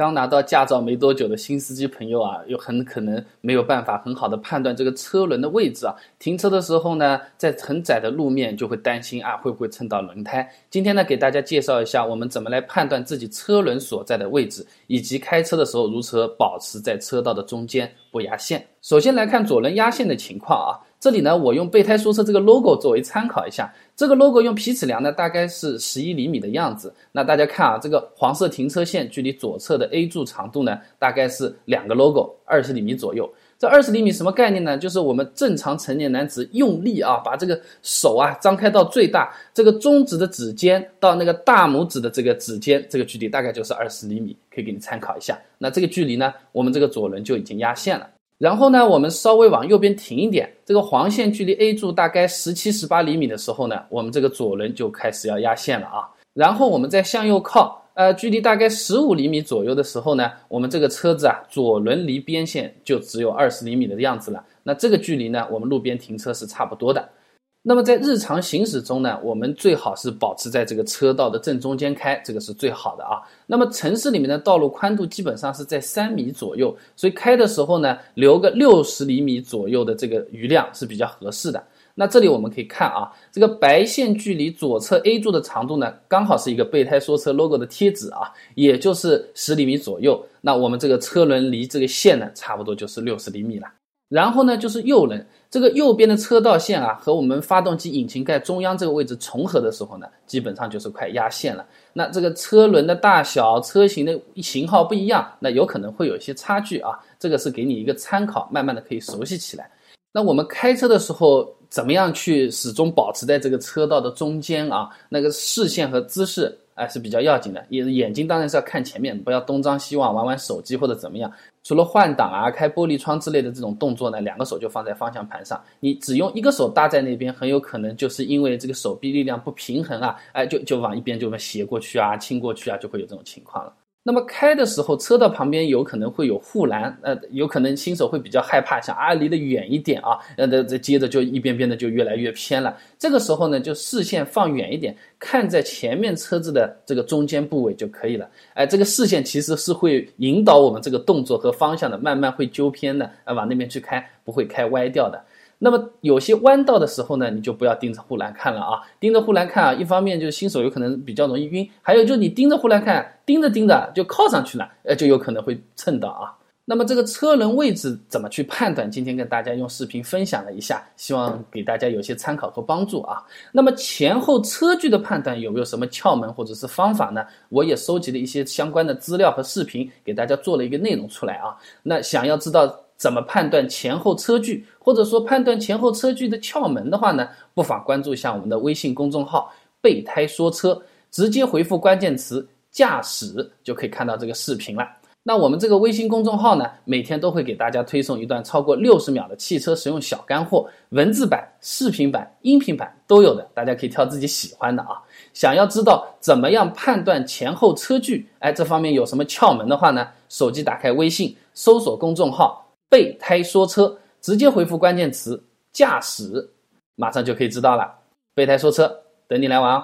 刚拿到驾照没多久的新司机朋友啊，有很可能没有办法很好的判断这个车轮的位置啊。停车的时候呢，在很窄的路面就会担心啊，会不会蹭到轮胎？今天呢，给大家介绍一下我们怎么来判断自己车轮所在的位置，以及开车的时候如何保持在车道的中间不压线。首先来看左轮压线的情况啊。这里呢，我用备胎说车这个 logo 作为参考一下。这个 logo 用皮尺量呢，大概是十一厘米的样子。那大家看啊，这个黄色停车线距离左侧的 A 柱长度呢，大概是两个 logo，二十厘米左右。这二十厘米什么概念呢？就是我们正常成年男子用力啊，把这个手啊张开到最大，这个中指的指尖到那个大拇指的这个指尖，这个距离大概就是二十厘米，可以给你参考一下。那这个距离呢，我们这个左轮就已经压线了。然后呢，我们稍微往右边停一点，这个黄线距离 A 柱大概十七、十八厘米的时候呢，我们这个左轮就开始要压线了啊。然后我们再向右靠，呃，距离大概十五厘米左右的时候呢，我们这个车子啊，左轮离边线就只有二十厘米的样子了。那这个距离呢，我们路边停车是差不多的。那么在日常行驶中呢，我们最好是保持在这个车道的正中间开，这个是最好的啊。那么城市里面的道路宽度基本上是在三米左右，所以开的时候呢，留个六十厘米左右的这个余量是比较合适的。那这里我们可以看啊，这个白线距离左侧 A 柱的长度呢，刚好是一个备胎说车 logo 的贴纸啊，也就是十厘米左右。那我们这个车轮离这个线呢，差不多就是六十厘米了。然后呢，就是右轮，这个右边的车道线啊，和我们发动机引擎盖中央这个位置重合的时候呢，基本上就是快压线了。那这个车轮的大小、车型的型号不一样，那有可能会有一些差距啊。这个是给你一个参考，慢慢的可以熟悉起来。那我们开车的时候，怎么样去始终保持在这个车道的中间啊？那个视线和姿势。哎，是比较要紧的。眼眼睛当然是要看前面，不要东张西望，玩玩手机或者怎么样。除了换挡啊、开玻璃窗之类的这种动作呢，两个手就放在方向盘上。你只用一个手搭在那边，很有可能就是因为这个手臂力量不平衡啊，哎，就就往一边就斜过去啊、倾过去啊，就会有这种情况了。那么开的时候，车道旁边有可能会有护栏，呃，有可能新手会比较害怕，想啊离得远一点啊，呃，这这接着就一边边的就越来越偏了。这个时候呢，就视线放远一点，看在前面车子的这个中间部位就可以了。哎，这个视线其实是会引导我们这个动作和方向的，慢慢会纠偏的，啊，往那边去开，不会开歪掉的。那么有些弯道的时候呢，你就不要盯着护栏看了啊！盯着护栏看啊，一方面就是新手有可能比较容易晕，还有就是你盯着护栏看，盯着盯着就靠上去了，呃，就有可能会蹭到啊。那么这个车轮位置怎么去判断？今天跟大家用视频分享了一下，希望给大家有些参考和帮助啊。那么前后车距的判断有没有什么窍门或者是方法呢？我也收集了一些相关的资料和视频，给大家做了一个内容出来啊。那想要知道。怎么判断前后车距，或者说判断前后车距的窍门的话呢？不妨关注一下我们的微信公众号“备胎说车”，直接回复关键词“驾驶”就可以看到这个视频了。那我们这个微信公众号呢，每天都会给大家推送一段超过六十秒的汽车实用小干货，文字版、视频版、音频版都有的，大家可以挑自己喜欢的啊。想要知道怎么样判断前后车距，哎，这方面有什么窍门的话呢？手机打开微信，搜索公众号。备胎说车，直接回复关键词“驾驶”，马上就可以知道了。备胎说车，等你来玩哦。